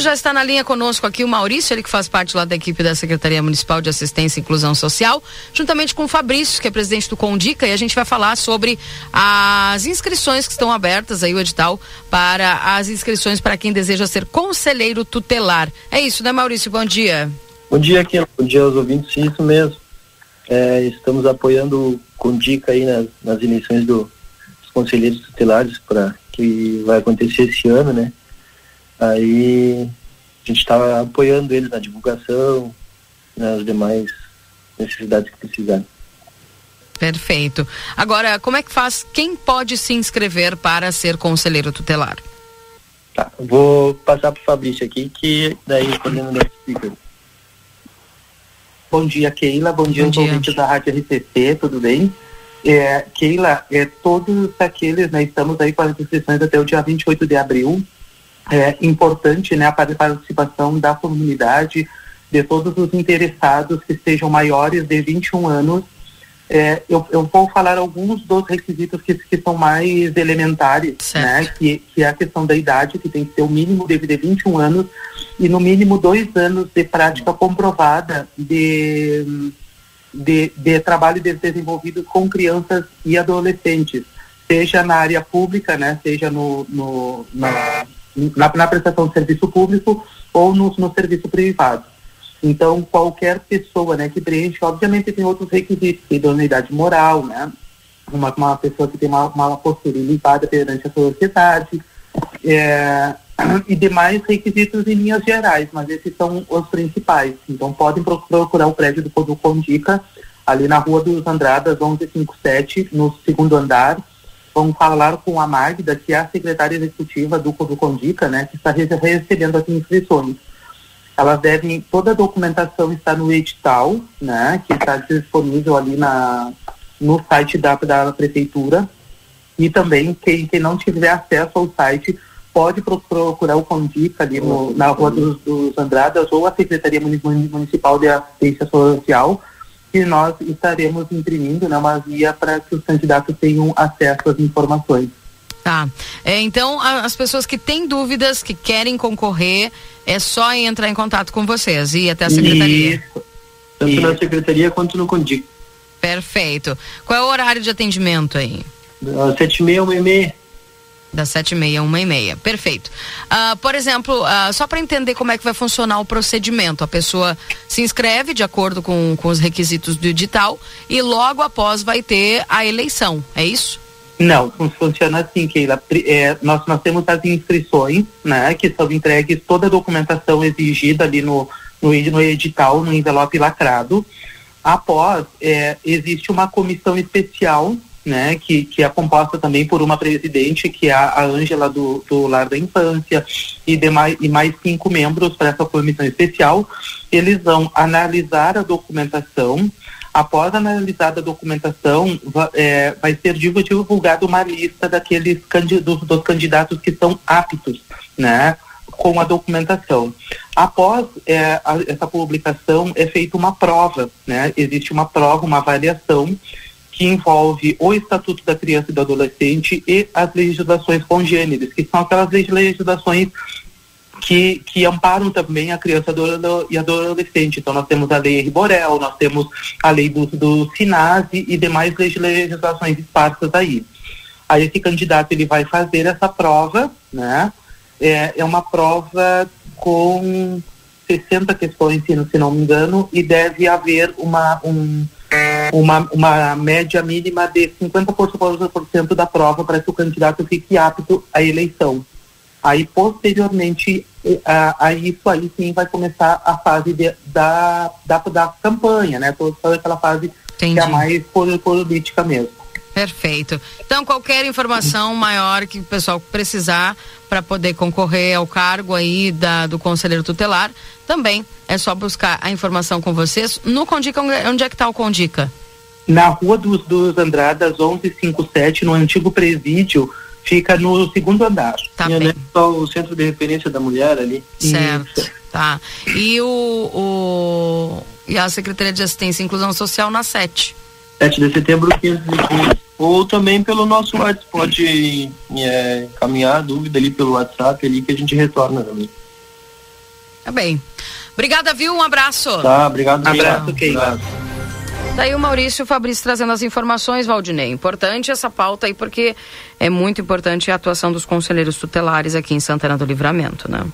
Já está na linha conosco aqui o Maurício, ele que faz parte lá da equipe da Secretaria Municipal de Assistência e Inclusão Social, juntamente com o Fabrício, que é presidente do Condica, e a gente vai falar sobre as inscrições que estão abertas aí, o edital, para as inscrições para quem deseja ser conselheiro tutelar. É isso, né, Maurício? Bom dia. Bom dia, aqui. Bom dia aos ouvintes. Isso mesmo. É, estamos apoiando o Condica aí nas, nas eleições do, dos conselheiros tutelares para que vai acontecer esse ano, né? Aí a gente está apoiando eles na divulgação, nas demais necessidades que precisarem. Perfeito. Agora, como é que faz? Quem pode se inscrever para ser conselheiro tutelar? Tá, vou passar para o Fabrício aqui, que daí podemos dar explica. Bom dia, Keila. Bom dia, Bom dia. ouvintes da Rádio RCC, tudo bem? É, Keila, é, todos aqueles, né, estamos aí com as inscrições até o dia 28 de abril, é importante né, a participação da comunidade, de todos os interessados que sejam maiores de 21 anos. É, eu, eu, vou falar alguns dos requisitos que, que são mais elementares, né, que, que é a questão da idade, que tem que ter o mínimo de, de 21 anos e no mínimo dois anos de prática comprovada de, de, de trabalho desenvolvido com crianças e adolescentes, seja na área pública, né, seja no, no na, na, na prestação de serviço público ou no, no serviço privado. Então, qualquer pessoa né, que preenche, obviamente tem outros requisitos, idoneidade moral, né? Uma, uma pessoa que tem uma, uma postura limpada perante a sociedade, é, e demais requisitos em linhas gerais, mas esses são os principais. Então, podem procurar o prédio do, do Condica, ali na Rua dos Andradas, 1157, no segundo andar, vamos falar com a Magda, que é a secretária executiva do, Condica, né, que está recebendo as inscrições. Elas devem, toda a documentação está no edital, né, que está disponível ali na, no site da, da prefeitura. E também, quem, quem não tiver acesso ao site, pode procurar o Condica ali no, na Rua dos, dos Andradas ou a Secretaria Municipal de Assistência Social, que nós estaremos imprimindo né, uma via para que os candidatos tenham acesso às informações. Tá. É, então, a, as pessoas que têm dúvidas, que querem concorrer, é só entrar em contato com vocês e ir até a secretaria. Isso. Tanto Isso. na secretaria quanto no Condic. Perfeito. Qual é o horário de atendimento aí? Sete e meia, uma e meia. Das sete e meia, uma e meia. Perfeito. Uh, por exemplo, uh, só para entender como é que vai funcionar o procedimento, a pessoa se inscreve de acordo com, com os requisitos do edital e logo após vai ter a eleição, é isso? Não, funciona assim, Keila. É, nós, nós temos as inscrições, né, que são entregues toda a documentação exigida ali no, no, no edital, no envelope lacrado. Após, é, existe uma comissão especial né, que, que é composta também por uma presidente, que é a Ângela do, do Lar da Infância, e, demais, e mais cinco membros para essa comissão especial. Eles vão analisar a documentação. Após analisar a documentação, é, vai ser divulgada uma lista daqueles candidatos, dos candidatos que são aptos, né, com a documentação. Após é, a, essa publicação, é feita uma prova, né, existe uma prova, uma avaliação que envolve o Estatuto da Criança e do Adolescente e as legislações congêneres, que são aquelas legislações que, que amparam também a criança e adolescente. Então, nós temos a lei Riborel, nós temos a lei do, do SINASE e demais legislações esparsas aí. Aí, esse candidato ele vai fazer essa prova, né? É, é uma prova com 60 questões, se não me engano, e deve haver uma, um, uma, uma média mínima de 50% da prova para que o candidato fique apto à eleição. Aí, posteriormente, a, a isso aí sim vai começar a fase de, da, da, da campanha, né? Toda aquela fase Entendi. que é mais política mesmo. Perfeito. Então, qualquer informação maior que o pessoal precisar para poder concorrer ao cargo aí da, do conselheiro tutelar, também é só buscar a informação com vocês. No Condica, onde é que está o Condica? Na Rua dos, dos Andradas, 1157, no antigo presídio, fica no segundo andar. Tá e bem. Só o centro de referência da mulher ali. Certo. Isso. Tá. E o, o, e a Secretaria de Assistência e Inclusão Social na 7. 7 de setembro, 520. Ou também pelo nosso WhatsApp, pode é, encaminhar a dúvida ali pelo WhatsApp ali que a gente retorna também. Tá bem. Obrigada, viu? Um abraço. Tá, obrigado. Um abraço, Keila. Daí o Maurício Fabrício trazendo as informações, Valdinei. Importante essa pauta aí, porque é muito importante a atuação dos conselheiros tutelares aqui em Santana do Livramento, né?